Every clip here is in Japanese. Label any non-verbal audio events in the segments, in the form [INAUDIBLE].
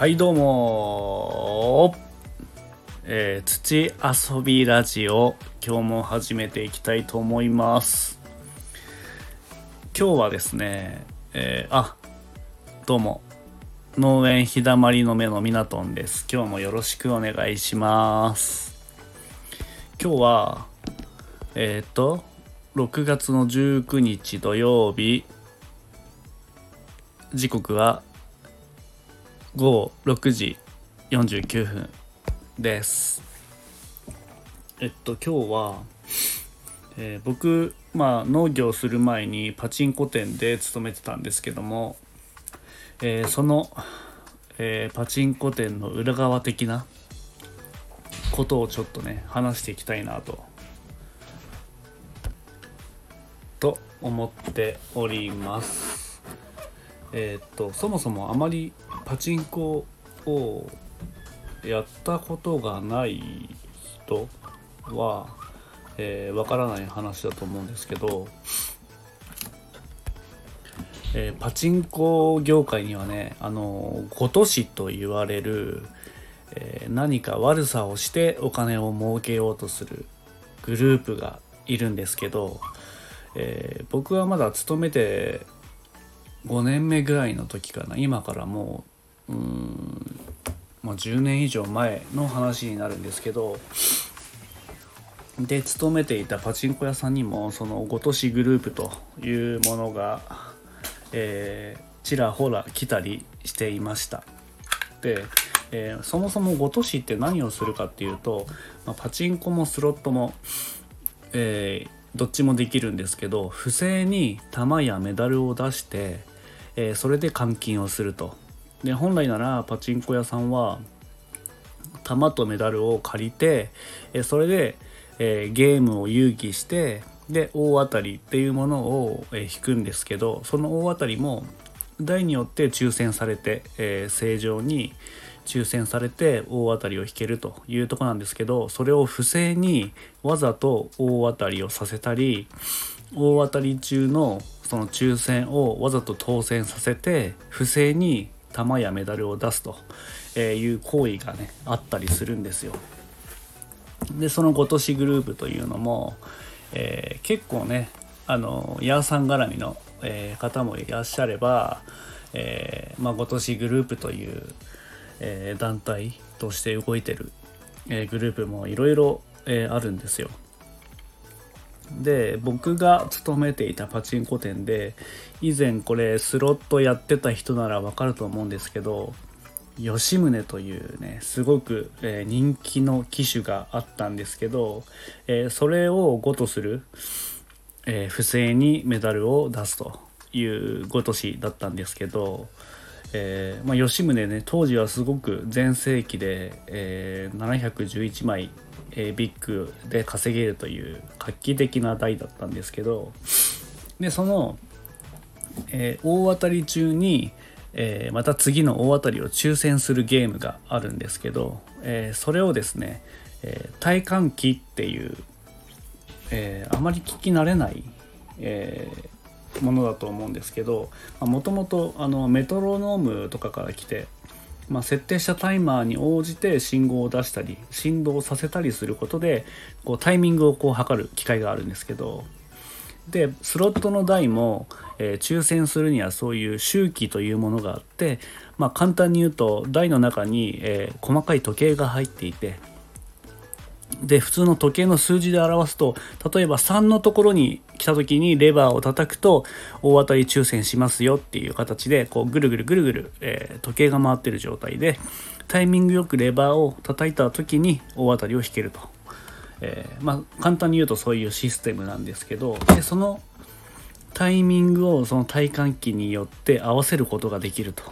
はいどうもえー、土遊びラジオ今日も始めていきたいと思います。今日はですねえー、あどうも。農園日だまりの目のミナトンです。今日もよろしくお願いします。今日はえっ、と6月の19日土曜日。時刻は午後6時49分です。えっと今日は、えー、僕まあ農業する前にパチンコ店で勤めてたんですけども、えー、その、えー、パチンコ店の裏側的なことをちょっとね話していきたいなとと思っております。えっとそもそもあまりパチンコをやったことがない人は、えー、からない話だと思うんですけど、えー、パチンコ業界にはねあのごとしと言われる、えー、何か悪さをしてお金を儲けようとするグループがいるんですけど、えー、僕はまだ勤めて5年目ぐらいの時かな。今からもううんまあ、10年以上前の話になるんですけどで勤めていたパチンコ屋さんにもそのごとしグループというものが、えー、ちらほら来たりしていました。で、えー、そもそもごとしって何をするかっていうと、まあ、パチンコもスロットも、えー、どっちもできるんですけど不正に玉やメダルを出して、えそれで換金をすると。で本来ならパチンコ屋さんは玉とメダルを借りてえそれで、えー、ゲームを遊戯してで大当たりっていうものを、え、引くんですけどその大当たりも台によって抽選されて、え、正常に抽選されて大当たりを引けるというとこなんですけどそれを不正にわざと大当たりをさせたり大当たり中のその抽選をわざと当選させて不正に玉やメダルを出すという行為がねあったりするんですよ。でそのごとしグループというのも、えー、結構ねあのヤーさん絡みの、えー、方もいらっしゃれば、えーまあ、ごとしグループという、えー、団体として動いてる、えー、グループもいろいろあるんですよ。で僕が勤めていたパチンコ店で以前これスロットやってた人ならわかると思うんですけど吉宗というねすごく、え、人気の機種があったんですけど、え、それを5とする、え、不正にメダルを出すという5年だったんですけど、えまあ、吉宗ね当時はすごく全盛期で、え711枚えー、ビッグで稼げるという画期的な台だったんですけどでその、えー、大当たり中に、えー、また次の大当たりを抽選するゲームがあるんですけど、えそれをですね、え体感機っていう、えあまり聞き慣れない、えものだと思うんですけどもともとメトロノームとかから来てまあ、設定したタイマーに応じて信号を出したり振動させたりすることでこうタイミングをこう測る機械があるんですけどでスロットの台も、えー、抽選するにはそういう周期というものがあって、まあ、簡単に言うと台の中に、えー、細かい時計が入っていてで普通の時計の数字で表すと例えば3のところに来た時にレバーを叩くと大当たり抽選しますよっていう形でこうぐるぐるぐるぐる、えー、時計が回ってる状態でタイミングよくレバーを叩いた時に大当たりを引けると、えー、まあ簡単に言うとそういうシステムなんですけどでそのタイミングをその体感器によって合わせることができると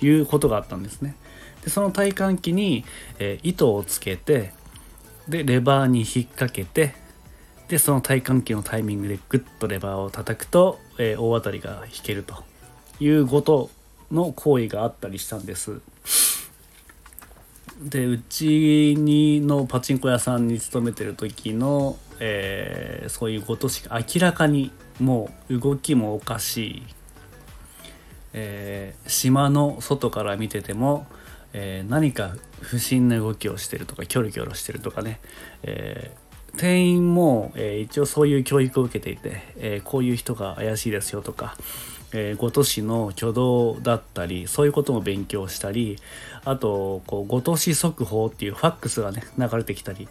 いうことがあったんですね。でその体感器に、えー、糸をつけてでレバーに引っ掛けてでその体幹機のタイミングでグッとレバーを叩くと、えー、大当たりが引けるということの行為があったりしたんです。でうちにのパチンコ屋さんに勤めてる時の、えー、そういうことしか明らかにもう動きもおかしい、えー、島の外から見てても、えー、何か不審な動きをしてるとかキョロキョロしてるとかね、えー、店員も、えー、一応そういう教育を受けていて、えこういう人が怪しいですよとか、えー、ご都市の挙動だったりそういうことも勉強したりあとこうご都市速報っていうファックスがね流れてきたり、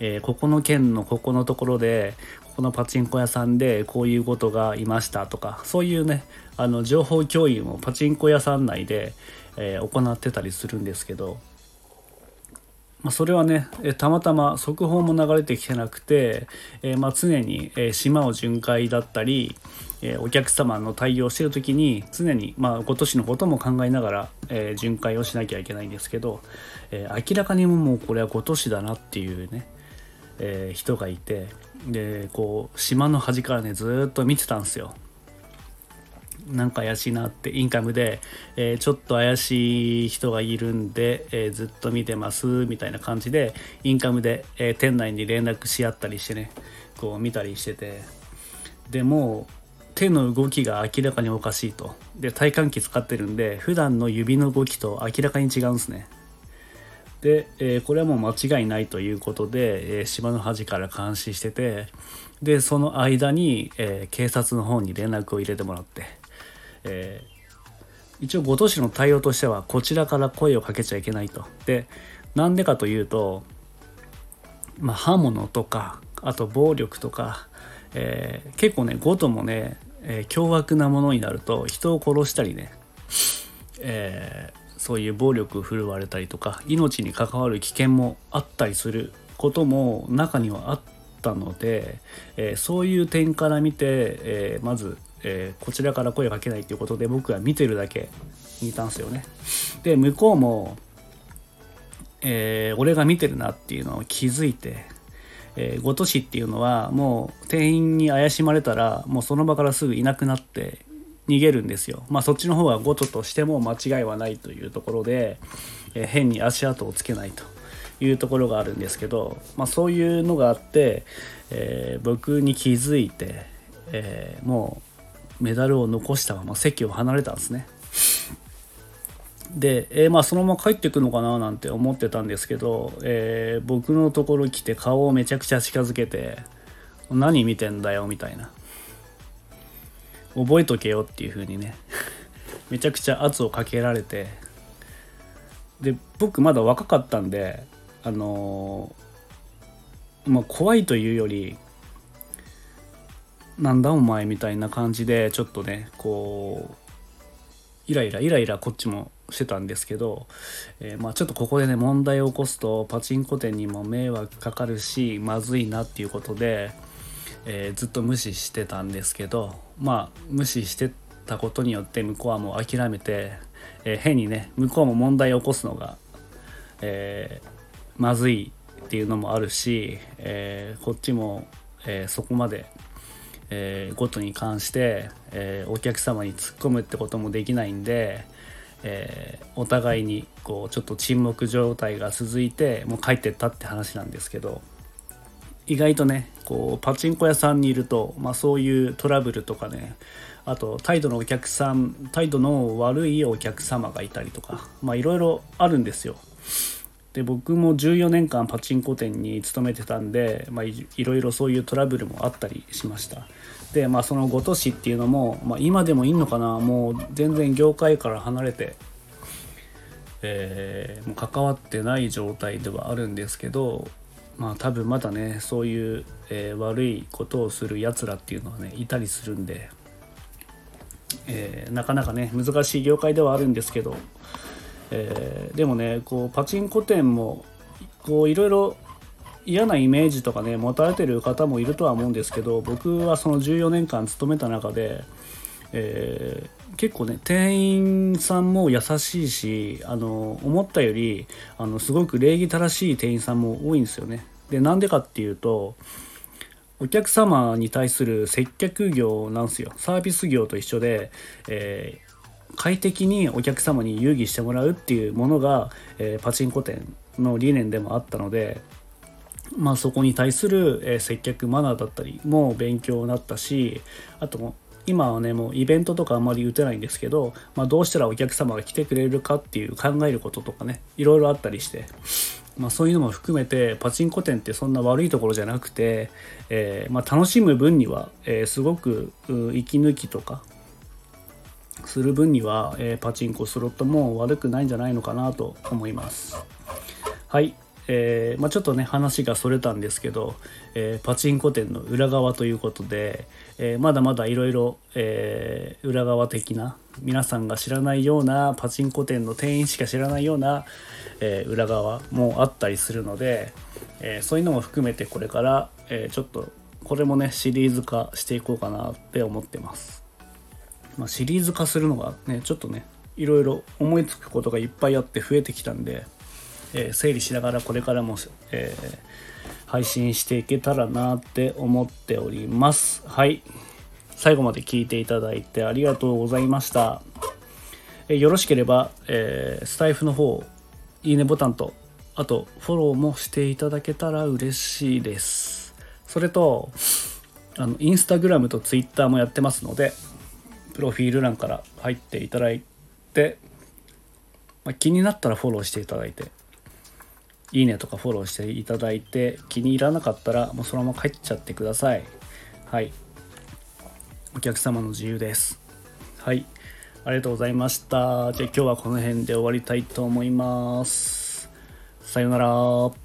えー、ここの県のここのところでここのパチンコ屋さんでこういうことがいましたとかそういうねあの情報共有もパチンコ屋さん内で、えー、行ってたりするんですけどまあ、それはね、えたまたま速報も流れてきてなくて、えー、ま、常に、え島を巡回だったり、えお客様の対応してる時に常に、まあ、今年のことも考えながら、え巡回をしなきゃいけないんですけど、え明らかにもうこれは今年だなっていうね、え人がいてでこう島の端からねずっと見てたんですよ。なんか怪しいなってインカムで、えー、ちょっと怪しい人がいるんで、えー、ずっと見てますみたいな感じでインカムで、えー、店内に連絡し合ったりしてねこう見たりしてて。でも手の動きが明らかにおかしいと。で体感器使ってるんで普段の指の動きと明らかに違うんですね。で、えこれはもう間違いないということで、え島の端から監視しててでその間に、えー警察の方に連絡を入れてもらって。えー、一応ご都市の対応としてはこちらから声をかけちゃいけないと。でなんでかというと、まあ、刃物とかあと暴力とか、えー、結構ねごともね、えー、凶悪なものになると人を殺したりね、えー、そういう暴力振るわれたりとか命に関わる危険もあったりすることも中にはあったので、えそういう点から見て、えーまずえー、こちらから声かけないっていうことで僕は見てるだけにいたんですよね。で向こうも、えー、俺が見てるなっていうのを気づいて、えー、ごとしっていうのはもう店員に怪しまれたらもうその場からすぐいなくなって逃げるんですよ。まあそっちの方はごととしても間違いはないというところで、えー、変に足跡をつけないと。いうところがあるんですけど、まあ、そういうのがあって、えー、僕に気づいて、えー、もうメダルを残したまま席を離れたんですね。で、えー、まあそのまま帰ってくのかななんて思ってたんですけど、えー、僕のところ来て顔をめちゃくちゃ近づけて「何見てんだよ」みたいな「覚えとけよ」っていう風にね [LAUGHS] めちゃくちゃ圧をかけられてで僕まだ若かったんであのー、まあ怖いというよりなんだお前みたいな感じでちょっとねこうイライライライラこっちもしてたんですけど、えー、まあ、ちょっとここでね問題を起こすとパチンコ店にも迷惑かかるしまずいなっていうことで、えー、ずっと無視してたんですけどまあ無視してたことによって向こうはもう諦めて、えー、変にね向こうも問題を起こすのが、えまずいっていうのもあるし、えこっちも、えそこまでえー、ことに関して、えー、お客様に突っ込むってこともできないんで、えー、お互いにこうちょっと沈黙状態が続いてもう帰ってったって話なんですけど意外とねこうパチンコ屋さんにいると、まあ、そういうトラブルとかねあと態度のお客さん態度の悪いお客様がいたりとかまあいろいろあるんですよ。で僕も14年間パチンコ店に勤めてたんで、まあ、いろいろそういうトラブルもあったりしました。でまあそのごとしっていうのも、まあ、今でもいいのかな？もう全然業界から離れて、えー、もう関わってない状態ではあるんですけどまあ多分まだねそういう、えー、悪いことをするやつらっていうのはねいたりするんで、えー、なかなかね難しい業界ではあるんですけどえー、でもねこうパチンコ店もこういろいろ嫌なイメージとかね持たれてる方もいるとは思うんですけど僕はその14年間勤めた中で、えー、結構ね店員さんも優しいしあの思ったよりあのすごく礼儀正しい店員さんも多いんですよね。でなんでかっていうとお客様に対する接客業なんですよサービス業と一緒で、えー快適にお客様に遊戯してもらうっていうものが、えー、パチンコ店の理念でもあったので、まあ、そこに対する、えー、接客マナーだったりも勉強になったしあと今はねもうイベントとかあんまり打てないんですけど、まあ、どうしたらお客様が来てくれるかっていう考えることとかねいろいろあったりして、まあ、そういうのも含めてパチンコ店ってそんな悪いところじゃなくて、えー、まあ、楽しむ分には、え、すごく息抜きとかする分には、えー、パチンコスロットも悪くないんじゃないのかなと思いますはいえー、まあ、ちょっとね話がそれたんですけど、えー、パチンコ店の裏側ということで、えー、まだまだいろいろ裏側的な皆さんが知らないようなパチンコ店の店員しか知らないような、え裏側もあったりするので、えそういうのも含めてこれから、えちょっとこれもねシリーズ化していこうかなって思ってます。まあ、シリーズ化するのがねちょっとねいろいろ思いつくことがいっぱいあって増えてきたんでえー、整理しながらこれからも、えー、配信していけたらなって思っております。はい。最後まで聞いていただいてありがとうございました。えー、よろしければ、えスタイフの方、いいねボタンと、あとフォローもしていただけたら嬉しいです。それと、あのインスタグラムとツイッターもやってますので、プロフィール欄から入っていただいて、まあ、気になったらフォローしていただいていいねとかフォローしていただいて気に入らなかったらもうそのまま帰っちゃってください。はい。お客様の自由です。はい。ありがとうございました。じゃあ今日はこの辺で終わりたいと思います。さよなら。